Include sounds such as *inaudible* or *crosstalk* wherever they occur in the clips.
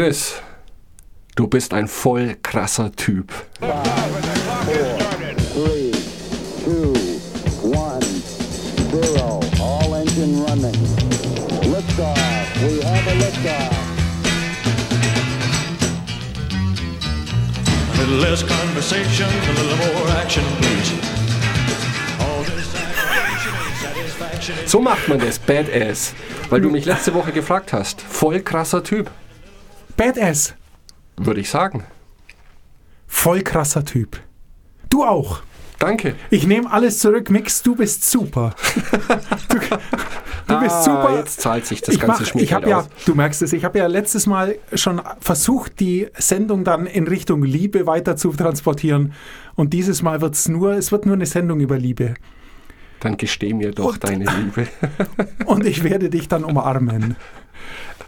Chris, du bist ein voll krasser Typ. Five, four, three, two, one, zero. All engine running. Liftoff. We have a liftoff. A little less conversation, a little more action, please. All this aggravation and satisfaction is So macht man das, Badass. Weil du mich letzte Woche gefragt hast. Voll krasser Typ, Badass. würde ich sagen. Voll krasser Typ. Du auch. Danke. Ich nehme alles zurück, Mix, du bist super. Du, du bist Ah, super. Jetzt zahlt sich das ich ganze mach, ich habe ja, aus. du merkst es, ich habe ja letztes Mal schon versucht, die Sendung dann in Richtung Liebe weiter zu transportieren. Und dieses Mal wird es nur, es wird nur eine Sendung über Liebe. Dann gesteh mir doch Und- deine Liebe. *laughs* Und ich werde dich dann umarmen.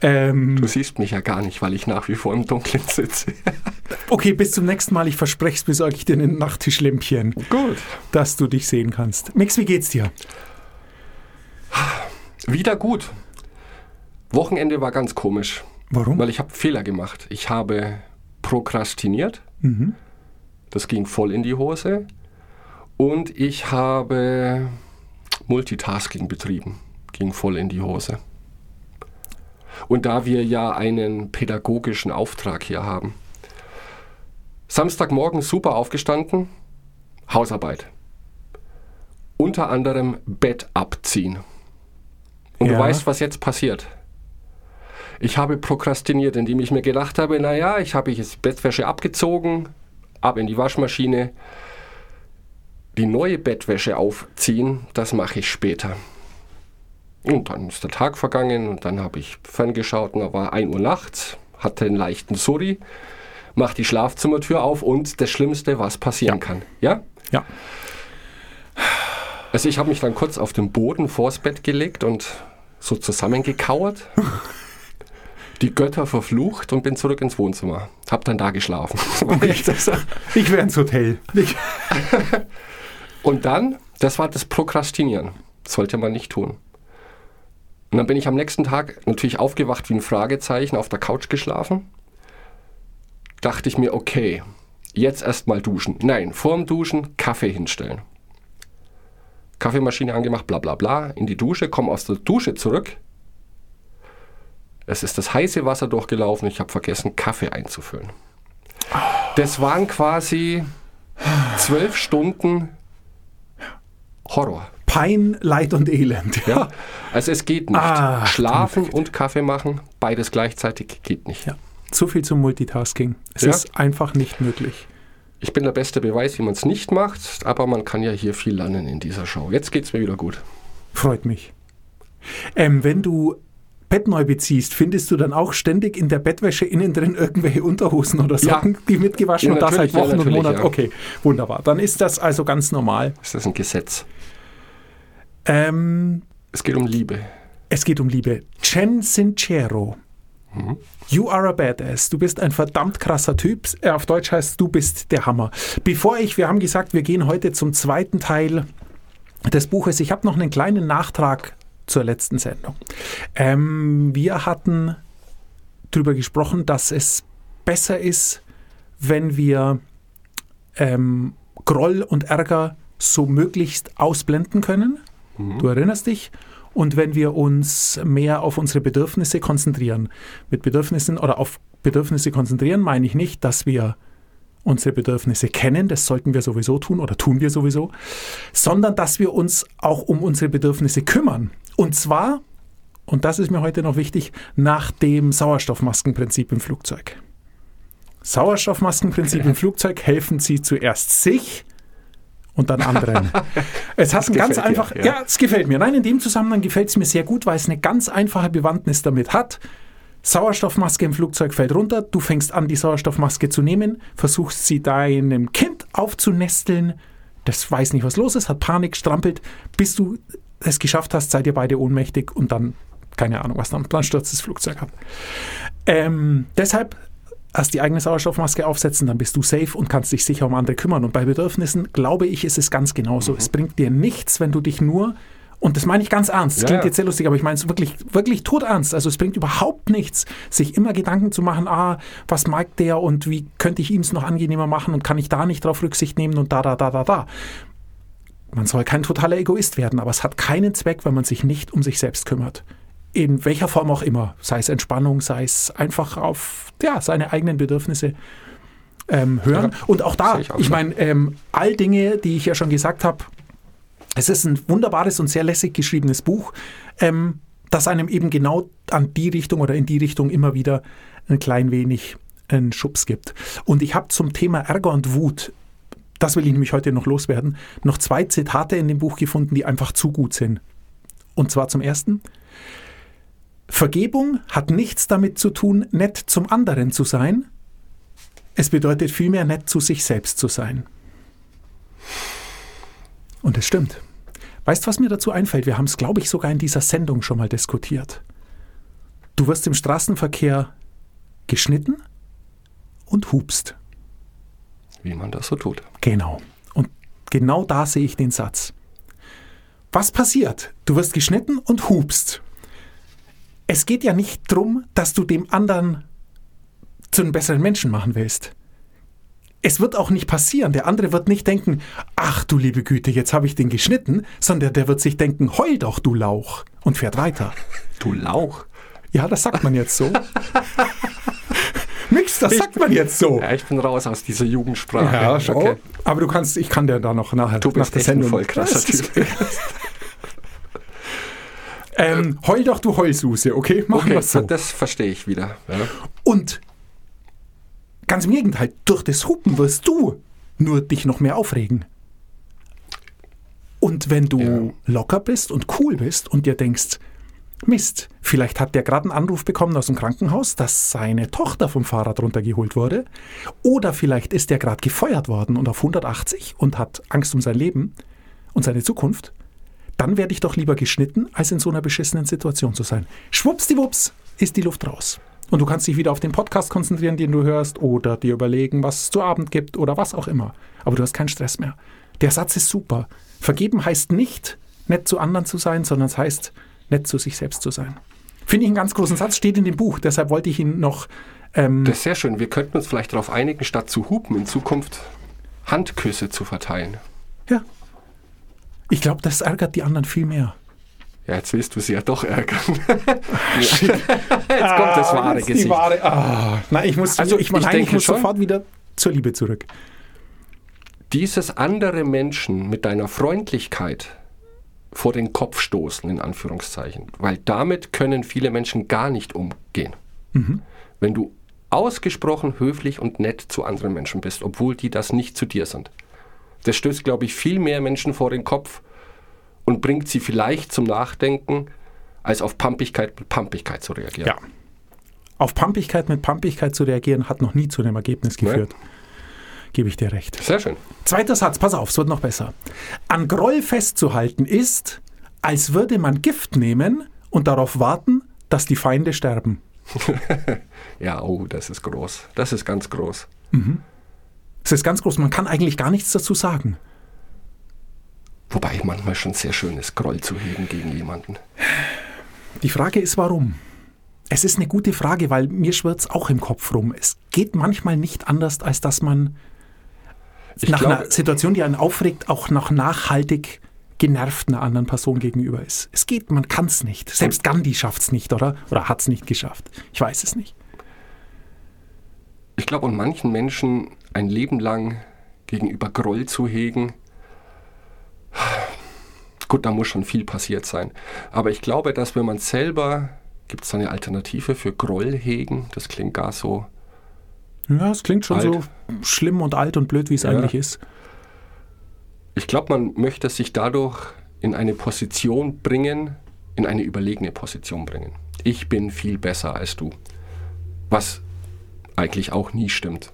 Ähm, Du siehst mich ja gar nicht, weil ich nach wie vor im Dunkeln sitze. *laughs* okay, bis zum nächsten Mal. Ich verspreche es, besorge ich dir ein Nachttischlämpchen, Gut. dass du dich sehen kannst. Mix, wie geht's dir? Wieder gut. Wochenende war ganz komisch, Warum? weil ich habe Fehler gemacht. Ich habe prokrastiniert. Das ging voll in die Hose. Und ich habe Multitasking betrieben. Ging voll in die Hose. Und da wir ja einen pädagogischen Auftrag hier haben. Samstagmorgen super aufgestanden, Hausarbeit. Unter anderem Bett abziehen. Und Ja. du weißt, was jetzt passiert. Ich habe prokrastiniert, indem ich mir gedacht habe, naja, ich habe jetzt Bettwäsche abgezogen, ab in die Waschmaschine. Die neue Bettwäsche aufziehen, das mache ich später. Und dann ist der Tag vergangen und dann habe ich ferngeschaut und da war 1 Uhr nachts, hatte einen leichten Surri, mach die Schlafzimmertür auf und das Schlimmste, was passieren kann. Ja? Ja. Also ich habe mich dann kurz auf den Boden vors Bett gelegt und so zusammengekauert, *laughs* die Götter verflucht und bin zurück ins Wohnzimmer. Hab dann da geschlafen. *laughs* Ich wäre ins Hotel. Ich, *laughs* Und dann, das war das Prokrastinieren. Sollte man nicht tun. Und dann bin ich am nächsten Tag natürlich aufgewacht wie ein Fragezeichen, auf der Couch geschlafen. Dachte ich mir, okay, jetzt erstmal duschen. Nein, vorm Duschen Kaffee hinstellen. Kaffeemaschine angemacht, bla bla bla, in die Dusche, komme aus der Dusche zurück. Es ist das heiße Wasser durchgelaufen, ich habe vergessen, Kaffee einzufüllen. Das waren quasi zwölf Stunden Horror. Pein, Leid und Elend. Ja? Also es geht nicht. Ah, Schlafen und Kaffee machen, beides gleichzeitig geht nicht. Ja. So viel zum Multitasking. Es Ja. ist einfach nicht möglich. Ich bin der beste Beweis, wie man es nicht macht, aber man kann ja hier viel lernen in dieser Show. Jetzt geht es mir wieder gut. Freut mich. Ähm, wenn du Bett neu beziehst, findest du dann auch ständig in der Bettwäsche innen drin irgendwelche Unterhosen oder Socken, die mitgewaschen Ja, und das seit natürlich, ja, Wochen und Monaten? ja. Okay, wunderbar. Dann ist das also ganz normal. Ist das ein Gesetz? Ähm, Es geht um Liebe. es geht um Liebe. Chen Sincero. You are a badass. Du bist ein verdammt krasser Typ. Äh, Auf Deutsch heißt du bist der Hammer. Bevor ich, wir haben gesagt, wir gehen heute zum zweiten Teil des Buches. Ich habe noch einen kleinen Nachtrag zur letzten Sendung. Ähm, wir hatten darüber gesprochen, dass es besser ist, wenn wir ähm, Groll und Ärger so möglichst ausblenden können. Du erinnerst dich. Und wenn wir uns mehr auf unsere Bedürfnisse konzentrieren. Mit Bedürfnissen oder auf Bedürfnisse konzentrieren meine ich nicht, dass wir unsere Bedürfnisse kennen, das sollten wir sowieso tun oder tun wir sowieso, sondern dass wir uns auch um unsere Bedürfnisse kümmern. Und zwar, und das ist mir heute noch wichtig, nach dem Sauerstoffmaskenprinzip im Flugzeug. Sauerstoffmaskenprinzip im Flugzeug helfen Sie zuerst sich und dann anderen. *laughs* es hat ein ganz dir, einfach, ja. ja, es gefällt mir. Nein, in dem Zusammenhang gefällt es mir sehr gut, weil es eine ganz einfache Bewandtnis damit hat. Sauerstoffmaske im Flugzeug fällt runter, du fängst an, die Sauerstoffmaske zu nehmen, versuchst sie deinem Kind aufzunesteln, das weiß nicht, was los ist, hat Panik, strampelt, bis du es geschafft hast, seid ihr beide ohnmächtig und dann, keine Ahnung was, dann, dann stürzt das Flugzeug ab. Ähm, deshalb erst die eigene Sauerstoffmaske aufsetzen, dann bist du safe und kannst dich sicher um andere kümmern. Und bei Bedürfnissen, glaube ich, ist es ganz genauso. Es bringt dir nichts, wenn du dich nur Und das meine ich ganz ernst. Das Ja, klingt ja. jetzt sehr lustig, aber ich meine es wirklich, wirklich todernst. Also es bringt überhaupt nichts, sich immer Gedanken zu machen, ah, was mag der und wie könnte ich ihm es noch angenehmer machen und kann ich da nicht drauf Rücksicht nehmen und da, da, da, da, da. Man soll kein totaler Egoist werden, aber es hat keinen Zweck, wenn man sich nicht um sich selbst kümmert. In welcher Form auch immer. Sei es Entspannung, sei es einfach auf ja, seine eigenen Bedürfnisse ähm, hören. Ja, und auch da, ich ich meine, ähm, all Dinge, die ich ja schon gesagt habe, es ist ein wunderbares und sehr lässig geschriebenes Buch, ähm, das einem eben genau an die Richtung oder in die Richtung immer wieder ein klein wenig einen Schubs gibt. Und ich habe zum Thema Ärger und Wut, das will ich nämlich heute noch loswerden, noch zwei Zitate in dem Buch gefunden, die einfach zu gut sind. Und zwar zum ersten. Vergebung hat nichts damit zu tun, nett zum anderen zu sein. Es bedeutet vielmehr, nett zu sich selbst zu sein. Und es stimmt. Weißt du, was mir dazu einfällt? Wir haben es, glaube ich, sogar in dieser Sendung schon mal diskutiert. Du wirst im Straßenverkehr geschnitten und hupst. Wie man das so tut. Genau. Und genau da sehe ich den Satz. Was passiert? Du wirst geschnitten und hupst. Es geht ja nicht darum, dass du dem anderen zu einem besseren Menschen machen willst. Es wird auch nicht passieren. Der andere wird nicht denken, ach du liebe Güte, jetzt habe ich den geschnitten, sondern der wird sich denken, heul doch, du Lauch, und fährt weiter. Du Lauch. Ja, das sagt man jetzt so. Nix, das sagt man jetzt so. Ja, ich bin raus aus dieser Jugendsprache. Ja, okay. Aber du kannst, ich kann dir da noch nachher Du nach bist der echt ein Sendung. voll krasser Typ. Ähm, heul doch, du Heulsuse, okay? Machen Okay, wir so. das verstehe ich wieder. Ja. Und ganz im Gegenteil, durch das Hupen wirst du nur dich noch mehr aufregen. Und wenn du Ja. locker bist und cool bist und dir denkst, Mist, vielleicht hat der gerade einen Anruf bekommen aus dem Krankenhaus, dass seine Tochter vom Fahrrad runtergeholt wurde. Oder vielleicht ist der gerade gefeuert worden und auf 180 und hat Angst um sein Leben und seine Zukunft. Dann werde ich doch lieber geschnitten, als in so einer beschissenen Situation zu sein. Schwuppsdiwupps ist die Luft raus. Und du kannst dich wieder auf den Podcast konzentrieren, den du hörst, oder dir überlegen, was es zu Abend gibt oder was auch immer. Aber du hast keinen Stress mehr. Der Satz ist super. Vergeben heißt nicht, nett zu anderen zu sein, sondern es heißt, nett zu sich selbst zu sein. Finde ich einen ganz großen Satz, steht in dem Buch. Deshalb wollte ich ihn noch. Ähm, Das ist sehr schön. Wir könnten uns vielleicht darauf einigen, statt zu hupen, in Zukunft Handküsse zu verteilen. ja. Ich glaube, das ärgert die anderen viel mehr. Ja, jetzt willst du sie ja doch ärgern. *laughs* jetzt kommt das wahre jetzt die Gesicht. Wahre, ah. Nein, ich muss, Also, ich, ich nein, ich muss schon- sofort wieder zur Liebe zurück. Dieses andere Menschen mit deiner Freundlichkeit vor den Kopf stoßen, in Anführungszeichen. Weil damit können viele Menschen gar nicht umgehen. Wenn du ausgesprochen höflich und nett zu anderen Menschen bist, obwohl die das nicht zu dir sind. Das stößt, glaube ich, viel mehr Menschen vor den Kopf und bringt sie vielleicht zum Nachdenken, als auf Pampigkeit mit Pampigkeit zu reagieren. Ja. Auf Pampigkeit mit Pampigkeit zu reagieren, hat noch nie zu einem Ergebnis geführt. Gebe ich dir recht. Sehr schön. Zweiter Satz, pass auf, es wird noch besser. An Groll festzuhalten ist, als würde man Gift nehmen und darauf warten, dass die Feinde sterben. *laughs* Ja, oh, das ist groß. Das ist ganz groß. Das ist ganz groß, man kann eigentlich gar nichts dazu sagen. Wobei manchmal schon sehr schön ist, Groll zu hegen gegen jemanden. Die Frage ist, warum? Es ist eine gute Frage, weil mir schwirrt es auch im Kopf rum. Es geht manchmal nicht anders, als dass man Ich nach glaube- einer Situation, die einen aufregt, auch noch nachhaltig genervt einer anderen Person gegenüber ist. Es geht, man kann es nicht. Selbst Gandhi schafft es nicht, oder? Oder hat es nicht geschafft. Ich weiß es nicht. Ich glaube, und manchen Menschen ein Leben lang gegenüber Groll zu hegen, gut, da muss schon viel passiert sein. Aber ich glaube, dass wenn man selber, gibt es eine Alternative für Groll hegen? Das klingt gar so. Ja, es klingt schon Alt. so schlimm und alt und blöd, wie es Ja. eigentlich ist. Ich glaube, man möchte sich dadurch in eine Position bringen, in eine überlegene Position bringen. Ich bin viel besser als du. Was eigentlich auch nie stimmt.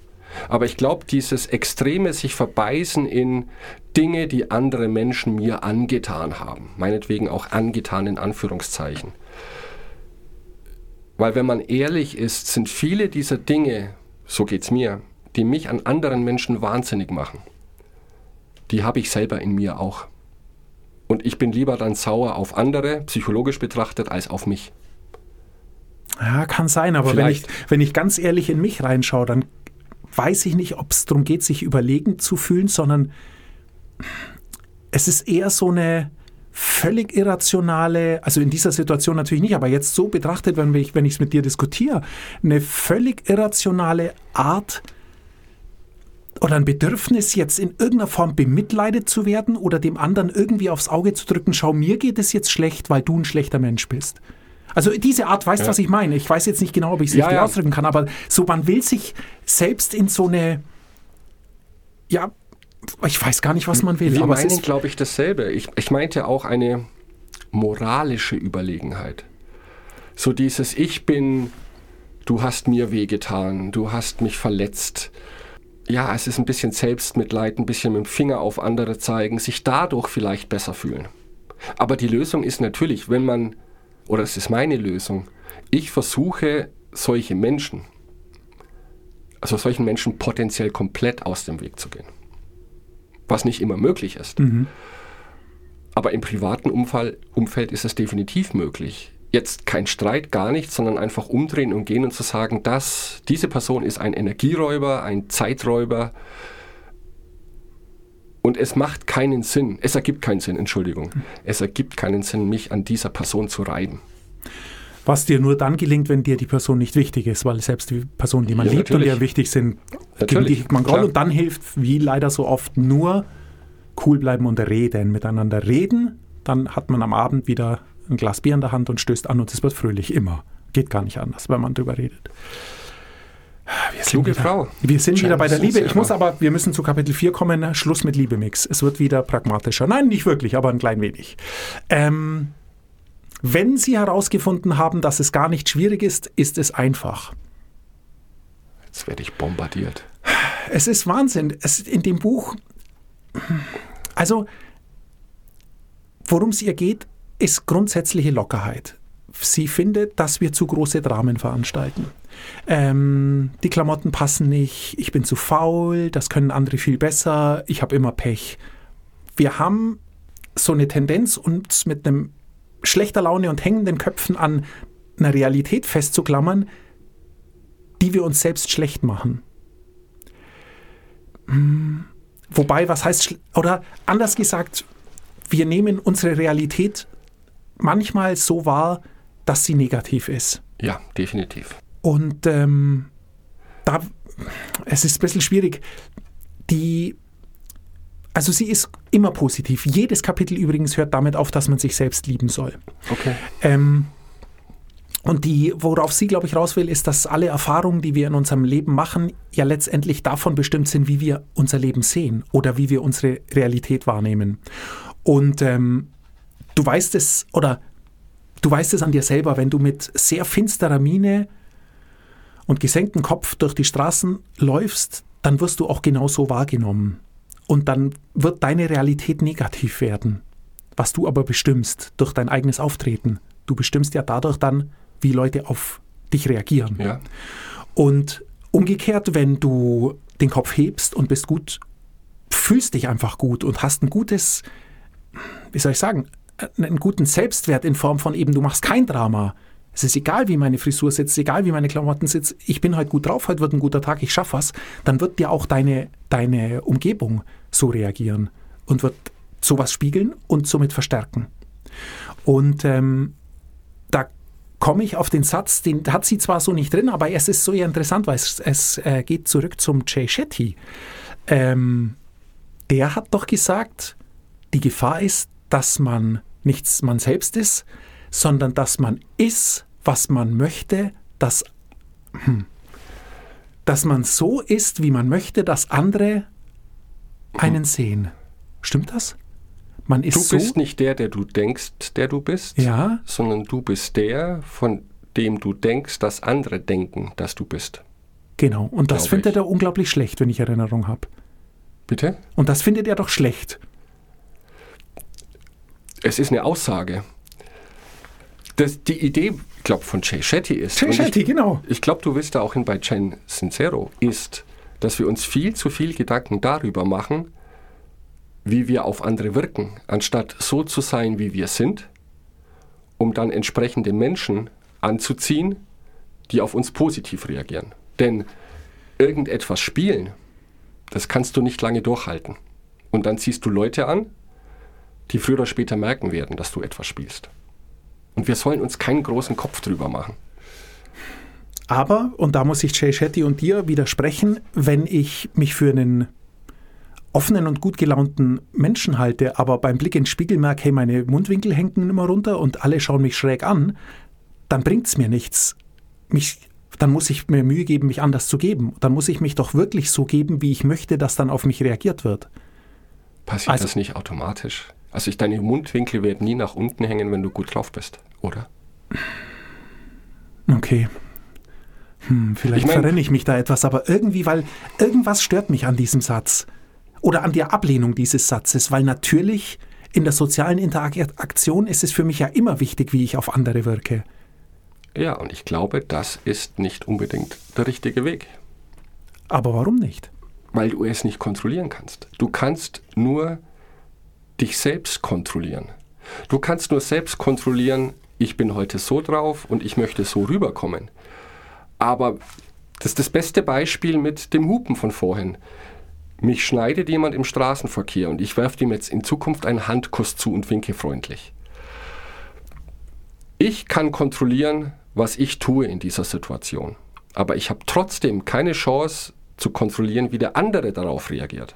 Aber ich glaube, dieses extreme sich verbeißen in Dinge, die andere Menschen mir angetan haben, meinetwegen auch angetan in Anführungszeichen. Weil wenn man ehrlich ist, sind viele dieser Dinge, so geht's mir, die mich an anderen Menschen wahnsinnig machen die habe ich selber in mir auch. Und ich bin lieber dann sauer auf andere, psychologisch betrachtet, als auf mich. Ja, kann sein, aber wenn ich, wenn ich ganz ehrlich in mich reinschaue, dann weiß ich nicht, ob es darum geht, sich überlegen zu fühlen, sondern es ist eher so eine völlig irrationale, also in dieser Situation natürlich nicht, aber jetzt so betrachtet, wenn ich es mit dir diskutiere, eine völlig irrationale Art oder ein Bedürfnis, jetzt in irgendeiner Form bemitleidet zu werden oder dem anderen irgendwie aufs Auge zu drücken, schau, mir geht es jetzt schlecht, weil du ein schlechter Mensch bist. Also diese Art, weißt du, was ich meine? Ich weiß jetzt nicht genau, ob ich es Ja, richtig ja. ausdrücken kann, aber so, man will sich selbst in so eine, ja, ich weiß gar nicht, was man will, Wir aber meinen, glaube ich, dasselbe. Ich, ich meinte auch eine moralische Überlegenheit. So dieses Ich bin, du hast mir wehgetan, du hast mich verletzt. Ja, es ist ein bisschen Selbstmitleid, ein bisschen mit dem Finger auf andere zeigen, sich dadurch vielleicht besser fühlen. Aber die Lösung ist natürlich, wenn man, oder es ist meine Lösung, ich versuche solche Menschen, also solchen Menschen potenziell komplett aus dem Weg zu gehen was nicht immer möglich ist. Aber im privaten Umfall, Umfeld ist es definitiv möglich. Jetzt kein Streit, gar nichts, sondern einfach umdrehen und gehen und zu sagen, dass diese Person ist ein Energieräuber, ein Zeiträuber und es macht keinen Sinn, es ergibt keinen Sinn, Entschuldigung, es ergibt keinen Sinn, mich an dieser Person zu reiben. was dir nur dann gelingt, wenn dir die Person nicht wichtig ist, weil selbst die Personen, die man Ja, liebt und natürlich. die wichtig sind, Natürlich, die man Groll und dann hilft, wie leider so oft, nur cool bleiben und reden, miteinander reden, dann hat man am Abend wieder ein Glas Bier in der Hand und stößt an und es wird fröhlich, immer. Geht gar nicht anders, wenn man drüber redet. Wir sind Kluge wieder, Frau. Wir sind wieder bei der Liebe. Ich muss aber, wir müssen zu Kapitel 4 kommen. Schluss mit Liebemix. Es wird wieder pragmatischer. Nein, nicht wirklich, aber ein klein wenig. Ähm, wenn Sie herausgefunden haben, dass es gar nicht schwierig ist, ist es einfach. Jetzt werde ich bombardiert. Es ist Wahnsinn. Es, in dem Buch, also worum es ihr geht, ist grundsätzliche Lockerheit. Sie findet, dass wir zu große Dramen veranstalten. Ähm, die Klamotten passen nicht, ich bin zu faul, das können andere viel besser, ich habe immer Pech. Wir haben so eine Tendenz, uns mit einem schlechter Laune und hängenden Köpfen an einer Realität festzuklammern, die wir uns selbst schlecht machen. Wobei, was heißt, oder anders gesagt, wir nehmen unsere Realität manchmal so wahr, dass sie negativ ist. Ja, definitiv. Und ähm, da, es ist ein bisschen schwierig. Die, also sie ist immer positiv. Jedes Kapitel übrigens hört damit auf, dass man sich selbst lieben soll. Okay. Ähm, und die, worauf sie, glaube ich, raus will, ist, dass alle Erfahrungen, die wir in unserem Leben machen, ja letztendlich davon bestimmt sind, wie wir unser Leben sehen oder wie wir unsere Realität wahrnehmen. Und ähm, du weißt es, oder du weißt es an dir selber, wenn du mit sehr finsterer Miene und gesenktem Kopf durch die Straßen läufst, dann wirst du auch genauso wahrgenommen. Und dann wird deine Realität negativ werden, was du aber bestimmst durch dein eigenes Auftreten. Du bestimmst ja dadurch dann, wie Leute auf dich reagieren. Ja. Und umgekehrt, wenn du den Kopf hebst und bist gut, fühlst dich einfach gut und hast ein gutes, wie soll ich sagen, einen guten Selbstwert in Form von eben, du machst kein Drama. Es ist egal, wie meine Frisur sitzt, egal, wie meine Klamotten sitzen. Ich bin heute gut drauf, heute wird ein guter Tag, ich schaffe was. Dann wird dir auch deine, deine Umgebung so reagieren und wird sowas spiegeln und somit verstärken. Und ähm, da komme ich auf den Satz, den hat sie zwar so nicht drin, aber es ist so interessant, weil es, es äh, geht zurück zum Jay Shetty. Ähm, der hat doch gesagt, die Gefahr ist, dass man nichts man selbst ist, sondern dass man ist, was man möchte, dass, hm, dass man so ist, wie man möchte, dass andere einen sehen. Stimmt das? Man ist Du so. bist nicht der, der du denkst, der du bist, Ja. sondern du bist der, von dem du denkst, dass andere denken, dass du bist. Genau. Und das findet ich. er unglaublich schlecht, wenn ich Erinnerung habe. Bitte? Und das findet er doch schlecht. Es ist eine Aussage. Das, die Idee, ich glaube, von Jay Shetty ist, Jay Shetty, ich, genau. ich glaube, du willst da auch hin bei Jen Sincero, ist, dass wir uns viel zu viel Gedanken darüber machen, wie wir auf andere wirken, anstatt so zu sein, wie wir sind, um dann entsprechende Menschen anzuziehen, die auf uns positiv reagieren. Denn irgendetwas spielen, das kannst du nicht lange durchhalten. Und dann ziehst du Leute an, die früher oder später merken werden, dass du etwas spielst. Und wir sollen uns keinen großen Kopf drüber machen. Aber, und da muss ich Jay Shetty und dir widersprechen, wenn ich mich für einen offenen und gut gelaunten Menschen halte, aber beim Blick in den Spiegel merke, hey, meine Mundwinkel hängen immer runter und alle schauen mich schräg an, dann bringt es mir nichts. Mich, dann muss ich mir Mühe geben, mich anders zu geben. Dann muss ich mich doch wirklich so geben, wie ich möchte, dass dann auf mich reagiert wird. Passiert Also- das nicht automatisch? Also ich, deine Mundwinkel werden nie nach unten hängen, wenn du gut drauf bist, oder? Okay. Hm, vielleicht Ich mein- verrenne ich mich da etwas, aber irgendwie, weil irgendwas stört mich an diesem Satz. Oder an der Ablehnung dieses Satzes, weil natürlich in der sozialen Interaktion ist es für mich ja immer wichtig, wie ich auf andere wirke. Ja, und ich glaube, das ist nicht unbedingt der richtige Weg, Aber warum nicht? weil du es nicht kontrollieren kannst. Du kannst nur dich selbst kontrollieren. Du kannst nur selbst kontrollieren, ich bin heute so drauf und ich möchte so rüberkommen. Aber das ist das beste Beispiel mit dem Hupen von vorhin. Mich schneidet jemand im Straßenverkehr und ich werfe ihm jetzt in Zukunft einen Handkuss zu und winke freundlich. Ich kann kontrollieren, was ich tue in dieser Situation. Aber ich habe trotzdem keine Chance zu kontrollieren, wie der andere darauf reagiert.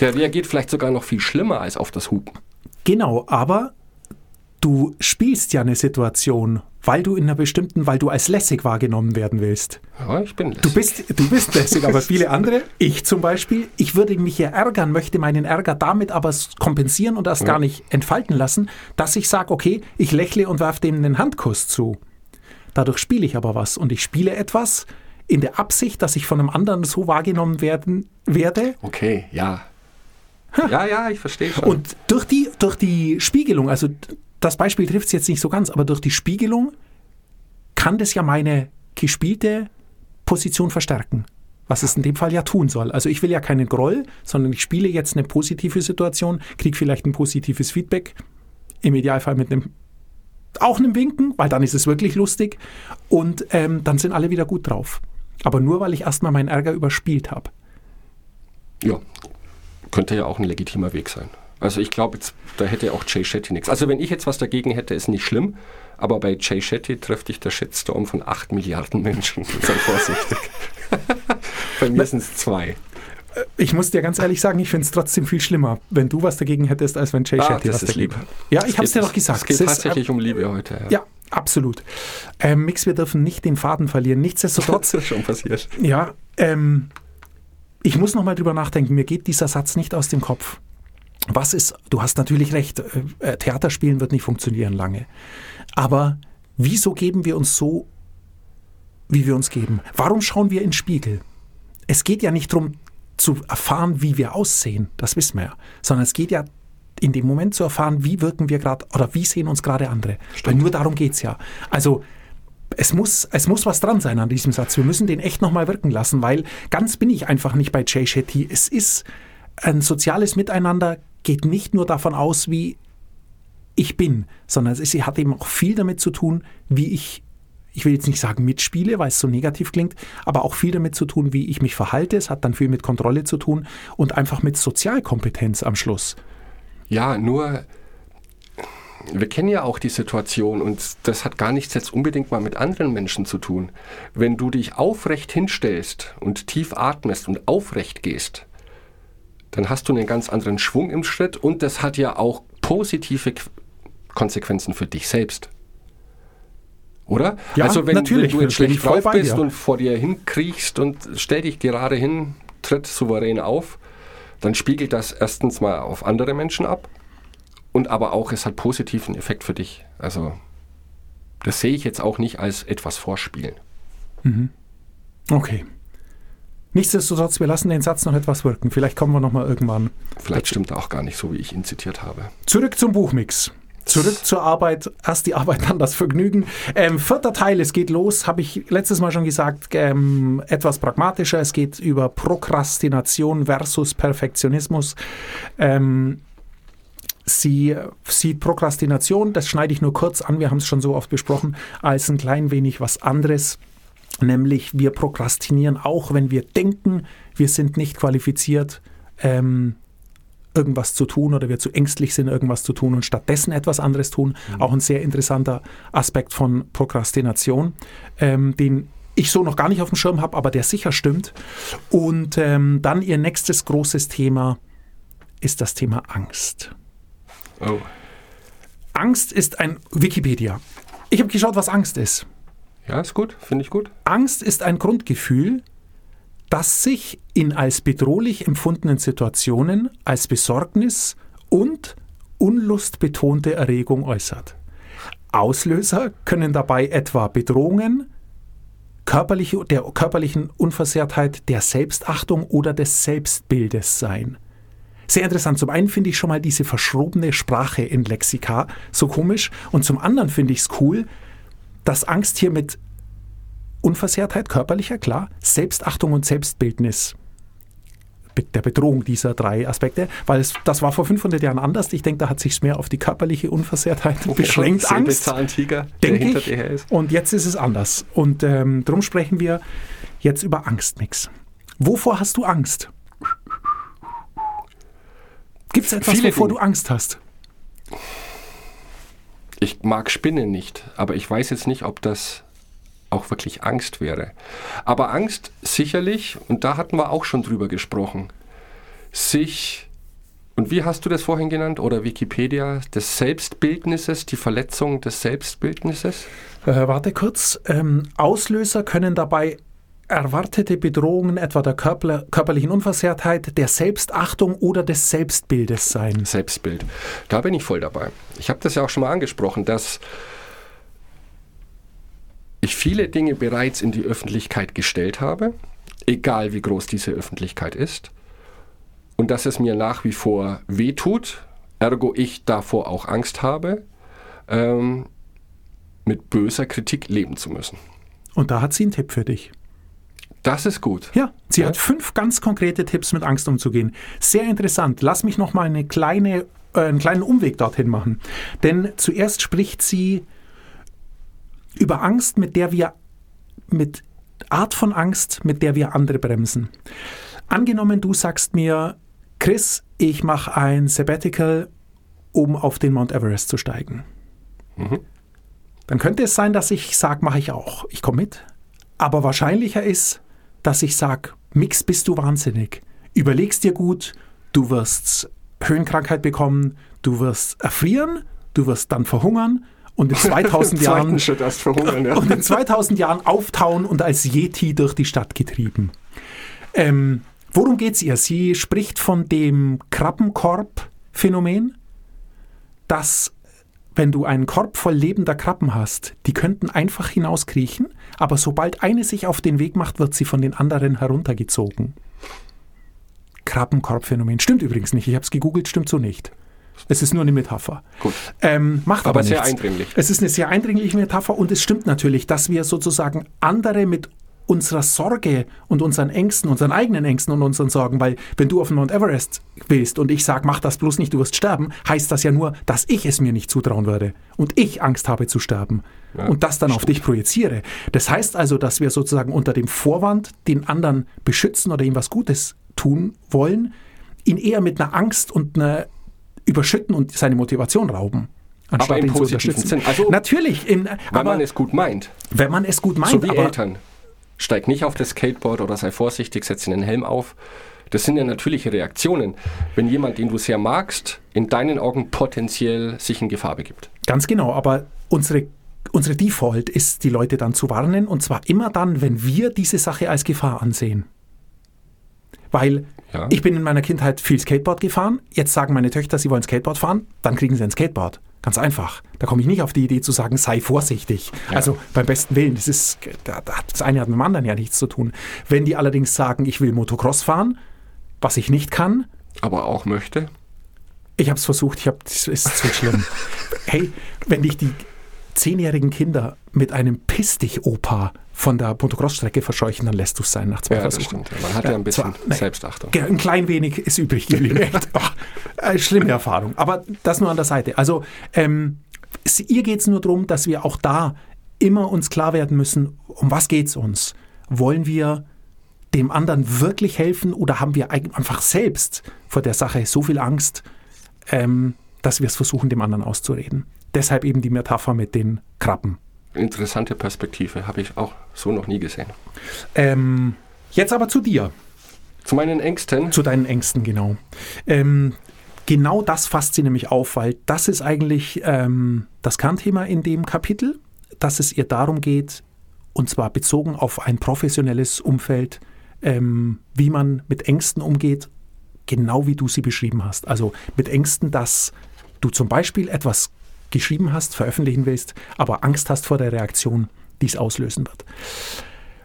Der reagiert vielleicht sogar noch viel schlimmer als auf das Hupen. Genau, aber du spielst ja eine Situation, weil du in einer bestimmten, weil du als lässig wahrgenommen werden willst. Ja, ich bin lässig. Du bist, du bist lässig, aber viele andere, ich zum Beispiel, ich würde mich ja ärgern, möchte meinen Ärger damit aber kompensieren und das gar nicht entfalten lassen, dass ich sage, okay, ich lächle und werfe dem einen Handkuss zu. Dadurch spiele ich aber was und ich spiele etwas in der Absicht, dass ich von einem anderen so wahrgenommen werden werde. Okay, ja. Ja, ja, ich verstehe schon. Und durch die, durch die Spiegelung, also das Beispiel trifft es jetzt nicht so ganz, aber durch die Spiegelung kann das ja meine gespielte Position verstärken. Was es in dem Fall ja tun soll. Also ich will ja keinen Groll, sondern ich spiele jetzt eine positive Situation, kriege vielleicht ein positives Feedback, im Idealfall mit einem auch einem Winken, weil dann ist es wirklich lustig und ähm, dann sind alle wieder gut drauf. Aber nur, weil ich erstmal meinen Ärger überspielt habe. ja, könnte ja auch ein legitimer Weg sein. Also ich glaube, da hätte auch Jay Shetty nichts. Also wenn ich jetzt was dagegen hätte, ist nicht schlimm. Aber bei Jay Shetty trifft dich der Shitstorm von 8 Milliarden Menschen. *laughs* Sei vorsichtig. *laughs* bei mir sind es zwei. Ich muss dir ganz ehrlich sagen, ich finde es trotzdem viel schlimmer, wenn du was dagegen hättest, als wenn Jay Ah, Shetty das was ist dagegen lieb. hat. Ja, ich habe es dir doch gesagt. Es geht Es ist, tatsächlich um Liebe heute. äh, ja, absolut. Ähm, Mix, wir dürfen nicht den Faden verlieren. Nichtsdestotrotz, *laughs* Das ist schon passiert. ja, ähm, ich muss nochmal drüber nachdenken. Mir geht dieser Satz nicht aus dem Kopf. Was ist, du hast natürlich recht, äh, äh, Theaterspielen wird nicht funktionieren lange. Aber wieso geben wir uns so, wie wir uns geben? Warum schauen wir in den Spiegel? Es geht ja nicht darum zu erfahren, wie wir aussehen, das wissen wir ja, sondern es geht ja in dem Moment zu erfahren, wie wirken wir gerade oder wie sehen uns gerade andere. Weil nur darum geht es ja. Also es muss, es muss was dran sein an diesem Satz. Wir müssen den echt nochmal wirken lassen, weil ganz bin ich einfach nicht bei Jay Shetty. Es ist ein soziales Miteinander, geht nicht nur davon aus, wie ich bin, sondern es hat eben auch viel damit zu tun, wie ich, ich will jetzt nicht sagen mitspiele, weil es so negativ klingt, aber auch viel damit zu tun, wie ich mich verhalte. Es hat dann viel mit Kontrolle zu tun und einfach mit Sozialkompetenz am Schluss. Ja, nur wir kennen ja auch die Situation und das hat gar nichts jetzt unbedingt mal mit anderen Menschen zu tun. Wenn du dich aufrecht hinstellst und tief atmest und aufrecht gehst, dann hast du einen ganz anderen Schwung im Schritt und das hat ja auch positive Qu- Konsequenzen für dich selbst. Oder? Ja, also wenn, natürlich, wenn du jetzt schlecht drauf bist und vor dir hinkriechst und stell dich gerade hin, tritt souverän auf, dann spiegelt das erstens mal auf andere Menschen ab und aber auch, es hat positiven Effekt für dich. Also das sehe ich jetzt auch nicht als etwas vorspielen. Okay. Nichtsdestotrotz, wir lassen den Satz noch etwas wirken. Vielleicht kommen wir nochmal irgendwann. Vielleicht stimmt er auch gar nicht so, wie ich ihn zitiert habe. Zurück zum Buchmix. Zurück zur Arbeit, erst die Arbeit, dann das Vergnügen. Ähm, vierter Teil, es geht los, habe ich letztes Mal schon gesagt, ähm, etwas pragmatischer. Es geht über Prokrastination versus Perfektionismus. Ähm, sie sieht Prokrastination, das schneide ich nur kurz an, wir haben es schon so oft besprochen, als ein klein wenig was anderes. Nämlich wir prokrastinieren auch, wenn wir denken, wir sind nicht qualifiziert, ähm, irgendwas zu tun oder wir zu ängstlich sind, irgendwas zu tun und stattdessen etwas anderes tun. Auch ein sehr interessanter Aspekt von Prokrastination, ähm, den ich so noch gar nicht auf dem Schirm habe, aber der sicher stimmt. Und ähm, dann ihr nächstes großes Thema ist das Thema Angst. Oh. Angst ist ein Wikipedia. Ich habe geschaut, was Angst ist. Ja, ist gut, finde ich gut. Angst ist ein Grundgefühl, das sich in als bedrohlich empfundenen Situationen als Besorgnis und unlustbetonte Erregung äußert. Auslöser können dabei etwa Bedrohungen, körperliche, der körperlichen Unversehrtheit, der Selbstachtung oder des Selbstbildes sein. Sehr interessant. Zum einen finde ich schon mal diese verschrobene Sprache in Lexika so komisch und zum anderen finde ich es cool, dass Angst hier mit Unversehrtheit, körperlicher, klar, Selbstachtung und Selbstbildnis der Bedrohung dieser drei Aspekte, weil es, das war vor 500 Jahren anders. Ich denke, da hat sich mehr auf die körperliche Unversehrtheit beschränkt. Angst, Säbelzahntiger, der denke ich. dir her ist. Und jetzt ist es anders. Und ähm, darum sprechen wir jetzt über Angstmix. Wovor hast du Angst? Gibt es etwas, Viele wovor Dinge. du Angst hast? Ich mag Spinnen nicht, aber ich weiß jetzt nicht, ob das auch wirklich Angst wäre. Aber Angst sicherlich, und da hatten wir auch schon drüber gesprochen, sich, und wie hast du das vorhin genannt, oder Wikipedia, des Selbstbildnisses, die Verletzung des Selbstbildnisses? Äh, warte kurz. Ähm, Auslöser können dabei erwartete Bedrohungen etwa der Körper, körperlichen Unversehrtheit, der Selbstachtung oder des Selbstbildes sein. Selbstbild. Da bin ich voll dabei. Ich habe das ja auch schon mal angesprochen, dass ich viele Dinge bereits in die Öffentlichkeit gestellt habe, egal wie groß diese Öffentlichkeit ist, und dass es mir nach wie vor wehtut, ergo ich davor auch Angst habe, ähm, mit böser Kritik leben zu müssen. Und da hat sie einen Tipp für dich. Das ist gut. Ja, sie Ja. hat fünf ganz konkrete Tipps, mit Angst umzugehen. Sehr interessant. Lass mich noch mal eine kleine, äh, einen kleinen Umweg dorthin machen. Denn zuerst spricht sie über Angst, mit der wir, mit Art von Angst, mit der wir andere bremsen. Angenommen, du sagst mir, Chris, ich mache ein Sabbatical, um auf den Mount Everest zu steigen. Dann könnte es sein, dass ich sage, mache ich auch. Ich komme mit. Aber wahrscheinlicher ist, dass ich sage, Mix, bist du wahnsinnig. Überlegst dir gut, du wirst Höhenkrankheit bekommen, du wirst erfrieren, du wirst dann verhungern und in *laughs* 2000 Im zweiten Jahren ja. und in 2000 Jahren auftauen und als Yeti durch die Stadt getrieben. Ähm, worum geht's ihr? Sie spricht von dem Krabbenkorb-Phänomen, dass wenn du einen Korb voll lebender Krabben hast, die könnten einfach hinauskriechen, aber sobald eine sich auf den Weg macht, wird sie von den anderen heruntergezogen. Krabbenkorbphänomen. Stimmt übrigens nicht. Ich habe es gegoogelt, stimmt so nicht. Es ist nur eine Metapher. Gut. Ähm, macht aber, Aber sehr nichts. eindringlich. Es ist eine sehr eindringliche Metapher und es stimmt natürlich, dass wir sozusagen andere mit unserer Sorge und unseren Ängsten, unseren eigenen Ängsten und unseren Sorgen, weil wenn du auf den Mount Everest willst und ich sage, mach das bloß nicht, du wirst sterben, heißt das ja nur, dass ich es mir nicht zutrauen würde und ich Angst habe zu sterben und das dann auf dich projiziere. Das heißt also, dass wir sozusagen unter dem Vorwand den anderen beschützen oder ihm was Gutes tun wollen, ihn eher mit einer Angst und einer überschütten und seine Motivation rauben. Anstatt im ihn zu positiven unterstützen. Sinn. Also, Natürlich, in, aber man es gut meint. wenn man es gut meint, So wie aber Eltern. Steig nicht auf das Skateboard oder sei vorsichtig, setz den Helm auf. Das sind ja natürliche Reaktionen, wenn jemand, den du sehr magst, in deinen Augen potenziell sich in Gefahr begibt. Ganz genau, aber unsere, unsere Default ist, die Leute dann zu warnen und zwar immer dann, wenn wir diese Sache als Gefahr ansehen. Weil Ja. ich bin in meiner Kindheit viel Skateboard gefahren, jetzt sagen meine Töchter, sie wollen Skateboard fahren, dann kriegen sie ein Skateboard. Ganz einfach. Da komme ich nicht auf die Idee zu sagen, sei vorsichtig. Also beim besten Willen, das ist, das eine hat mit dem anderen ja nichts zu tun. Wenn die allerdings sagen, ich will Motocross fahren, was ich nicht kann, Aber auch möchte. Ich habe es versucht, ich habe es ist zu schlimm. *laughs* hey, wenn dich die zehnjährigen Kinder mit einem Piss dich Opa von der Motocross-Strecke verscheuchen, dann lässt du es sein nach zwei Ja, das Versuchen. stimmt. Man hat ja ein bisschen zwar-. Selbstachtung. Ja, ein klein wenig ist übrig geblieben. *laughs* Äh, schlimme Erfahrung. Aber das nur an der Seite. Also ähm, ihr geht es nur darum, dass wir auch da immer uns klar werden müssen, um was geht es uns? Wollen wir dem anderen wirklich helfen oder haben wir einfach selbst vor der Sache so viel Angst, ähm, dass wir es versuchen, dem anderen auszureden? Deshalb eben die Metapher mit den Krabben. Interessante Perspektive, habe ich auch so noch nie gesehen. Ähm, jetzt aber zu dir. Zu meinen Ängsten, Zu deinen Ängsten, genau. Ähm, genau das fasst sie nämlich auf, weil das ist eigentlich ähm, das Kernthema in dem Kapitel, dass es ihr darum geht, und zwar bezogen auf ein professionelles Umfeld, ähm, wie man mit Ängsten umgeht, genau wie du sie beschrieben hast. Also mit Ängsten, dass du zum Beispiel etwas geschrieben hast, veröffentlichen willst, aber Angst hast vor der Reaktion, die es auslösen wird.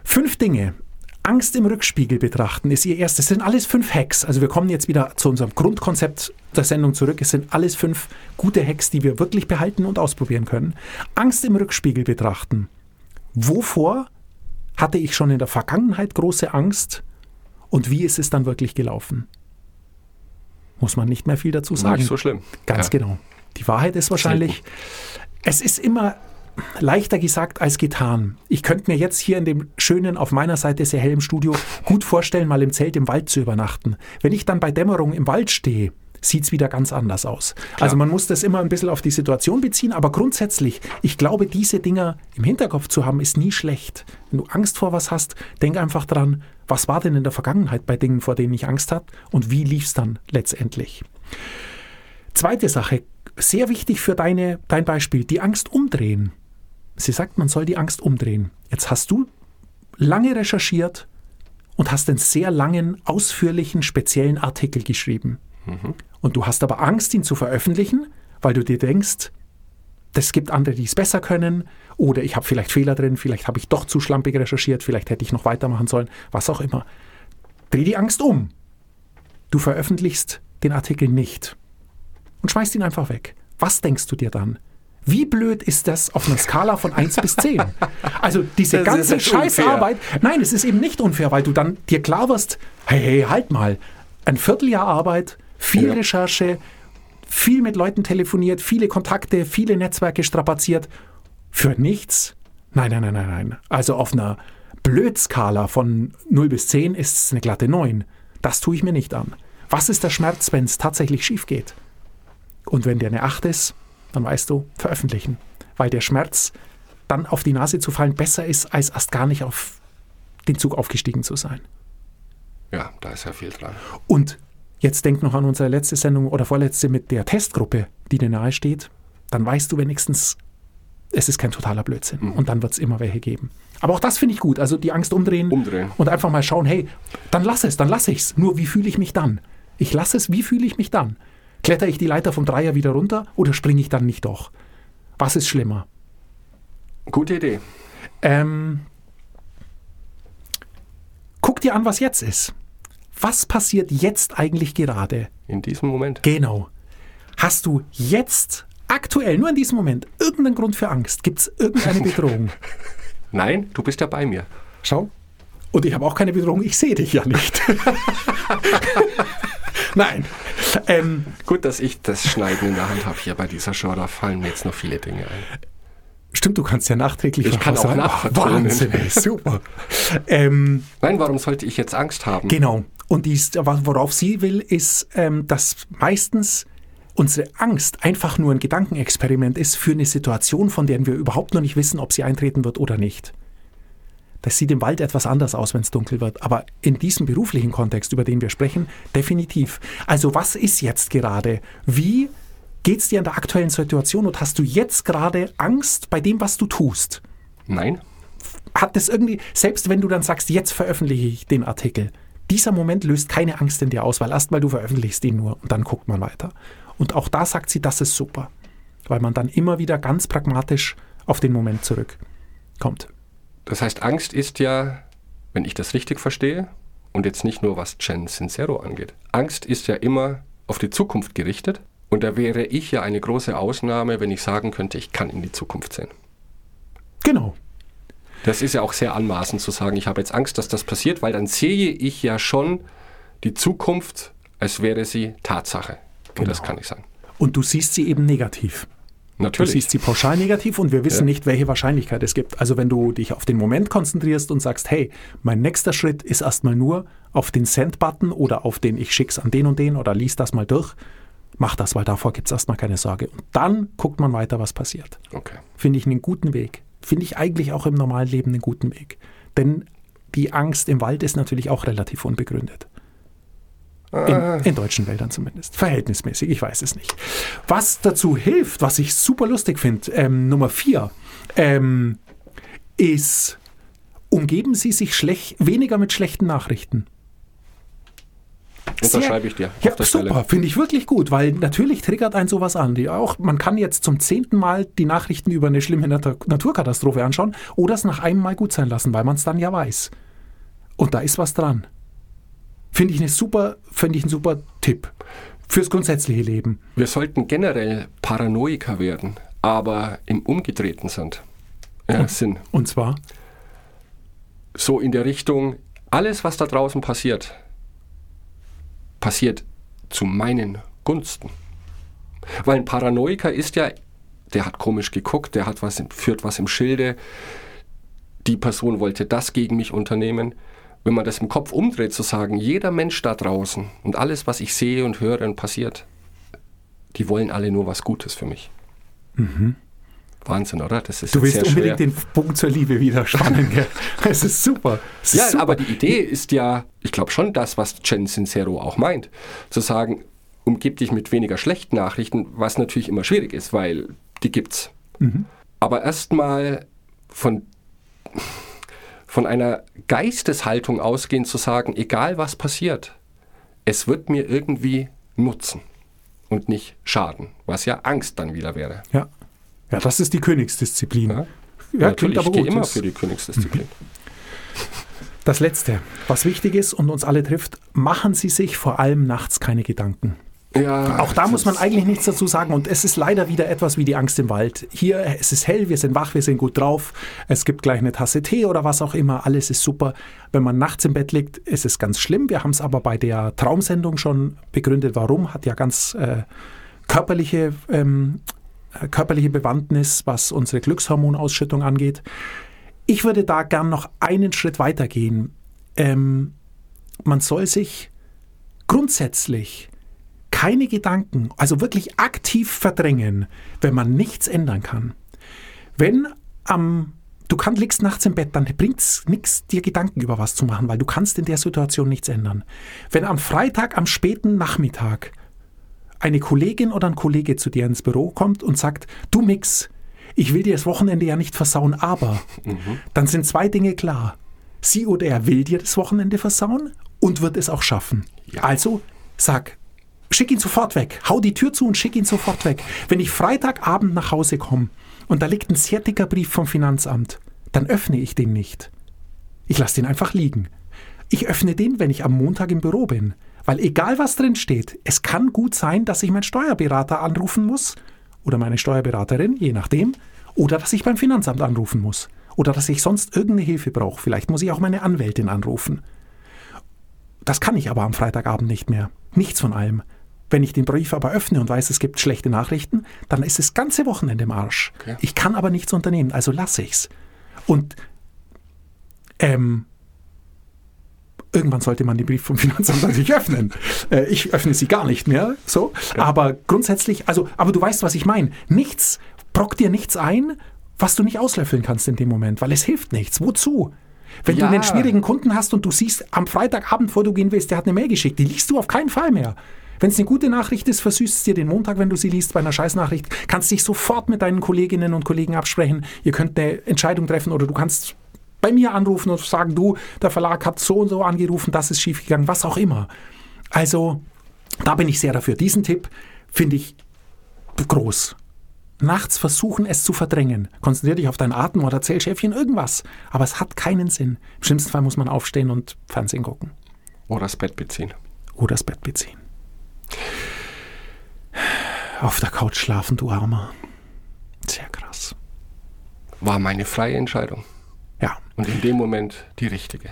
Fünf Dinge. Angst im Rückspiegel betrachten ist ihr erstes. Es sind alles fünf Hacks. Also wir kommen jetzt wieder zu unserem Grundkonzept der Sendung zurück. Es sind alles fünf gute Hacks, die wir wirklich behalten und ausprobieren können. Angst im Rückspiegel betrachten. Wovor hatte ich schon in der Vergangenheit große Angst und wie ist es dann wirklich gelaufen? Muss man nicht mehr viel dazu sagen. nicht so schlimm. Ganz Ja. genau. Die Wahrheit ist wahrscheinlich, es ist immer leichter gesagt als getan. Ich könnte mir jetzt hier in dem schönen, auf meiner Seite sehr hellen Studio gut vorstellen, mal im Zelt im Wald zu übernachten. Wenn ich dann bei Dämmerung im Wald stehe, sieht es wieder ganz anders aus. Also man muss das immer ein bisschen auf die Situation beziehen, aber grundsätzlich, ich glaube, diese Dinger im Hinterkopf zu haben, ist nie schlecht. Wenn du Angst vor was hast, denk einfach dran, was war denn in der Vergangenheit bei Dingen, vor denen ich Angst hatte und wie lief es dann letztendlich. Zweite Sache, sehr wichtig für deine, dein Beispiel, die Angst umdrehen. Sie sagt, man soll die Angst umdrehen. Jetzt hast du lange recherchiert und hast einen sehr langen, ausführlichen, speziellen Artikel geschrieben. Und du hast aber Angst, ihn zu veröffentlichen, weil du dir denkst, es gibt andere, die es besser können, oder ich habe vielleicht Fehler drin, vielleicht habe ich doch zu schlampig recherchiert, vielleicht hätte ich noch weitermachen sollen, was auch immer. Dreh die Angst um. Du veröffentlichst den Artikel nicht und schmeißt ihn einfach weg. Was denkst du dir dann? Wie blöd ist das auf einer Skala von 1 bis 10? Also diese Das ganze. Scheißarbeit. Nein, es ist eben nicht unfair, weil du dann dir klar wirst, hey, hey, halt mal. Ein Vierteljahr Arbeit, viel Ja. Recherche, viel mit Leuten telefoniert, viele Kontakte, viele Netzwerke strapaziert. Für nichts? Nein, nein, nein, nein, nein. Also auf einer Blödskala von 0 bis 10 ist es eine glatte 9. Das tue ich mir nicht an. Was ist der Schmerz, wenn es tatsächlich schief geht? Und wenn der eine 8 ist, dann weißt du, veröffentlichen. Weil der Schmerz, dann auf die Nase zu fallen, besser ist, als erst gar nicht auf den Zug aufgestiegen zu sein. Ja, da ist ja viel dran. Und jetzt denk noch an unsere letzte Sendung oder vorletzte mit der Testgruppe, die dir nahe steht. Dann weißt du wenigstens, es ist kein totaler Blödsinn. Und dann wird es immer welche geben. Aber auch das finde ich gut. Also die Angst umdrehen, Umdrehen. und einfach mal schauen, hey, dann lass es, dann lass ich's. Nur wie fühle ich mich dann? Ich lasse es, wie fühle ich mich dann? Kletter ich die Leiter vom Dreier wieder runter oder springe ich dann nicht doch? Was ist schlimmer? Gute Idee. Ähm, guck dir an, was jetzt ist. Was passiert jetzt eigentlich gerade? In diesem Moment. Genau. Hast du jetzt, aktuell, nur in diesem Moment, irgendeinen Grund für Angst? Gibt es irgendeine *laughs* Bedrohung? Nein, du bist ja bei mir. Schau. Und ich habe auch keine Bedrohung, ich sehe dich ja nicht. *laughs* Nein. Ähm, Gut, dass ich das Schneiden in der Hand habe hier bei dieser Show. Da fallen mir jetzt noch viele Dinge ein. stimmt, du kannst ja nachträglich Ich kann auch nachvertonen. Wahnsinn, ey, super. ähm, Nein, warum sollte ich jetzt Angst haben? Genau. Und dies, worauf sie will, ist, ähm, dass meistens unsere Angst einfach nur ein Gedankenexperiment ist für eine Situation, von der wir überhaupt noch nicht wissen, ob sie eintreten wird oder nicht. Das sieht im Wald etwas anders aus, wenn es dunkel wird. Aber in diesem beruflichen Kontext, über den wir sprechen, definitiv. Also was ist jetzt gerade? Wie geht es dir in der aktuellen Situation und hast du jetzt gerade Angst bei dem, was du tust? Nein? hat das irgendwie, selbst wenn du dann sagst, jetzt veröffentliche ich den Artikel, dieser Moment löst keine Angst in dir aus, weil erstmal du veröffentlichst ihn nur und dann guckt man weiter. Und auch da sagt sie, das ist super, weil man dann immer wieder ganz pragmatisch auf den Moment zurückkommt. Das heißt, Angst ist ja, wenn ich das richtig verstehe, und jetzt nicht nur was Jen Sincero angeht, Angst ist ja immer auf die Zukunft gerichtet Und da wäre ich ja eine große Ausnahme, wenn ich sagen könnte, ich kann in die Zukunft sehen. Genau. Das ist ja auch sehr anmaßend zu sagen, ich habe jetzt Angst, dass das passiert, weil dann sehe ich ja schon die Zukunft, als wäre sie Tatsache. Und das Genau. kann ich sagen. Und du siehst sie eben negativ. Du Natürlich. siehst sie pauschal negativ und wir wissen Ja. nicht, welche Wahrscheinlichkeit es gibt. Also wenn du dich auf den Moment konzentrierst und sagst, hey, mein nächster Schritt ist erstmal nur auf den Send-Button oder auf den ich schick's an den und den oder lies das mal durch, mach das, weil davor gibt's erstmal keine Sorge. Und dann guckt man weiter, was passiert. Okay. Finde ich einen guten Weg. Finde ich eigentlich auch im normalen Leben einen guten Weg. Denn die Angst im Wald ist natürlich auch relativ unbegründet. In, in deutschen Wäldern zumindest. Verhältnismäßig, ich weiß es nicht. Was dazu hilft, was ich super lustig finde, ähm, Nummer vier, ähm, ist, umgeben Sie sich schlecht, weniger mit schlechten Nachrichten. Sehr- Unterschreibe ich dir. Ja, super, finde ich wirklich gut, weil natürlich triggert einen sowas an. Die auch, man kann jetzt zum zehnten Mal die Nachrichten über eine schlimme Nat Naturkatastrophe anschauen oder es nach einem Mal gut sein lassen, weil man es dann ja weiß. Und da ist was dran. Finde ich, eine super, finde ich einen super Tipp fürs grundsätzliche Leben. Wir sollten generell Paranoiker werden, aber im umgedrehten Sinn. Ja, Sinn. Und zwar, So in der Richtung, alles, was da draußen passiert, passiert zu meinen Gunsten. Weil ein Paranoiker ist ja, der hat komisch geguckt, der hat was, führt was im Schilde, die Person wollte das gegen mich unternehmen. Wenn man das im Kopf umdreht, zu sagen, jeder Mensch da draußen und alles, was ich sehe und höre und passiert, die wollen alle nur was Gutes für mich. Wahnsinn, oder? Das ist Mhm. du willst unbedingt schwer. den Punkt zur Liebe wieder spannen, gell? *laughs* Es ist super. Es ist Ja, super. aber die Idee ist ja, ich glaube schon das, was Jen Sincero auch meint, zu sagen, umgib dich mit weniger schlechten Nachrichten, was natürlich immer schwierig ist, weil die gibt's. Aber erstmal von, von einer Geisteshaltung ausgehen zu sagen, egal was passiert, es wird mir irgendwie nutzen und nicht schaden, was ja Angst dann wieder wäre. ja. ja, das ist die Königsdisziplin. Ja? Ja, Natürlich, aber ich gehe gut. immer für die Königsdisziplin. Das Letzte, was wichtig ist und uns alle trifft, machen Sie sich vor allem nachts keine Gedanken. Ja, Auch da muss man eigentlich nichts dazu sagen und es ist leider wieder etwas wie die Angst im Wald. Hier, es ist hell, wir sind wach, wir sind gut drauf, es gibt gleich eine Tasse Tee oder was auch immer, alles ist super. Wenn man nachts im Bett liegt, ist es ganz schlimm. Wir haben es aber bei der Traumsendung schon begründet, warum, hat ja ganz äh, körperliche, ähm, äh, körperliche Bewandtnis, was unsere Glückshormonausschüttung angeht. Ich würde da gern noch einen Schritt weiter gehen. Ähm, man soll sich grundsätzlich keine Gedanken, also wirklich aktiv verdrängen, wenn man nichts ändern kann. Wenn am du kann, liegst nachts im Bett, dann bringt es nichts, dir Gedanken über was zu machen, weil du kannst in der Situation nichts ändern. Wenn am Freitag am späten Nachmittag eine Kollegin oder ein Kollege zu dir ins Büro kommt und sagt, du Mix, ich will dir das Wochenende ja nicht versauen, aber *laughs* dann sind zwei Dinge klar. Sie oder er will dir das Wochenende versauen und wird es auch schaffen. Also sag, schick ihn sofort weg. Hau die Tür zu und schick ihn sofort weg. Wenn ich Freitagabend nach Hause komme und da liegt ein sehr dicker Brief vom Finanzamt, dann öffne ich den nicht. Ich lasse den einfach liegen. Ich öffne den, wenn ich am Montag im Büro bin. Weil egal was drin steht, es kann gut sein, dass ich meinen Steuerberater anrufen muss oder meine Steuerberaterin, je nachdem, oder dass ich beim Finanzamt anrufen muss oder dass ich sonst irgendeine Hilfe brauche. Vielleicht muss ich auch meine Anwältin anrufen. Das kann ich aber am Freitagabend nicht mehr. Nichts von allem. Wenn ich den Brief aber öffne und weiß, es gibt schlechte Nachrichten, dann ist das ganze Wochenende im Arsch. Okay. Ich kann aber nichts unternehmen, also lasse ich's. Und ähm, irgendwann sollte man den Brief vom Finanzamt *laughs* natürlich öffnen. Äh, ich öffne sie gar nicht mehr, so. Aber grundsätzlich, also, aber du weißt, was ich meine. Nichts, brockt dir nichts ein, was du nicht auslöffeln kannst in dem Moment, weil es hilft nichts. Wozu? Wenn du Ja. einen schwierigen Kunden hast und du siehst am Freitagabend, vor du gehen willst, der hat eine Mail geschickt, die liest du auf keinen Fall mehr. Wenn es eine gute Nachricht ist, versüßt es dir den Montag, wenn du sie liest. Bei einer Scheißnachricht kannst dich sofort mit deinen Kolleginnen und Kollegen absprechen. Ihr könnt eine Entscheidung treffen oder du kannst bei mir anrufen und sagen, du, der Verlag hat so und so angerufen, das ist schiefgegangen, was auch immer. Also, da bin ich sehr dafür. Diesen Tipp finde ich groß. Nachts versuchen, es zu verdrängen. Konzentrier dich auf deinen Atem oder erzähl Schäfchen irgendwas. Aber es hat keinen Sinn. Im schlimmsten Fall muss man aufstehen und Fernsehen gucken. Oder das Bett beziehen. Oder das Bett beziehen. Auf der Couch schlafen, du Armer. Sehr krass. War meine freie Entscheidung. Ja, Und in dem Moment die richtige.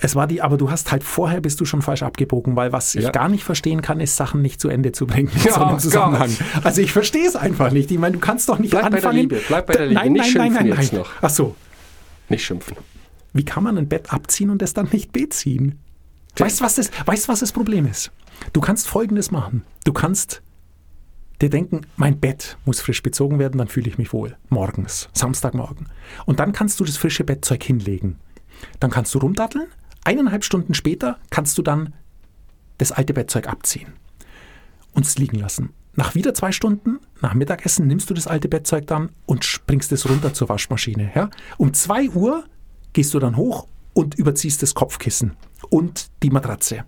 es war die, aber du hast halt vorher bist du schon falsch abgebogen, weil was ich Ja. gar nicht verstehen kann, ist Sachen nicht zu Ende zu bringen in Ja, so einem Gott. Zusammenhang. Also ich verstehe es einfach nicht. Ich meine, du kannst doch nicht Bleib bei der anfangen. Liebe, bleib bei der Liebe. Nein, Nicht nein, nein, nein, schimpfen jetzt noch. Ach so. Nicht schimpfen. Wie kann man ein Bett abziehen und es dann nicht beziehen? Weißt du, was das, weißt, was das Problem ist? Du kannst Folgendes machen. Du kannst dir denken, mein Bett muss frisch bezogen werden, dann fühle ich mich wohl. Morgens, Samstagmorgen. Und dann kannst du das frische Bettzeug hinlegen. Dann kannst du rumdatteln. Eineinhalb Stunden später kannst du dann das alte Bettzeug abziehen und es liegen lassen. Nach wieder zwei Stunden, nach Mittagessen, nimmst du das alte Bettzeug dann und springst es runter zur Waschmaschine. Ja? Um 2 Uhr gehst du dann hoch und überziehst das Kopfkissen und die Matratze.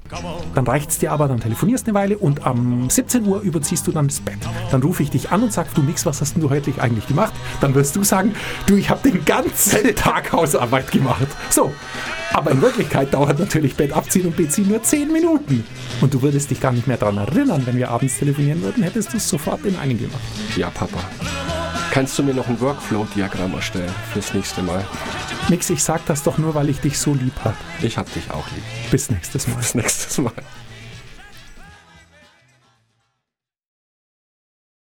Dann reicht es dir aber, dann telefonierst eine Weile und am 17 Uhr überziehst du dann das Bett. Dann rufe ich dich an und sag, du Mix, was hast du heute eigentlich gemacht? Dann wirst du sagen, du, ich habe den ganzen *laughs* Tag Hausarbeit gemacht. So, aber in Wirklichkeit dauert natürlich Bett abziehen und beziehen nur 10 Minuten. Und du würdest dich gar nicht mehr daran erinnern, wenn wir abends telefonieren würden, hättest du es sofort in einen gemacht. Ja, Papa. Kannst du mir noch ein Workflow-Diagramm erstellen fürs nächste Mal? Mix, ich sag das doch nur, weil ich dich so lieb habe. Ich hab dich auch lieb. Bis nächstes Mal. Bis nächstes Mal.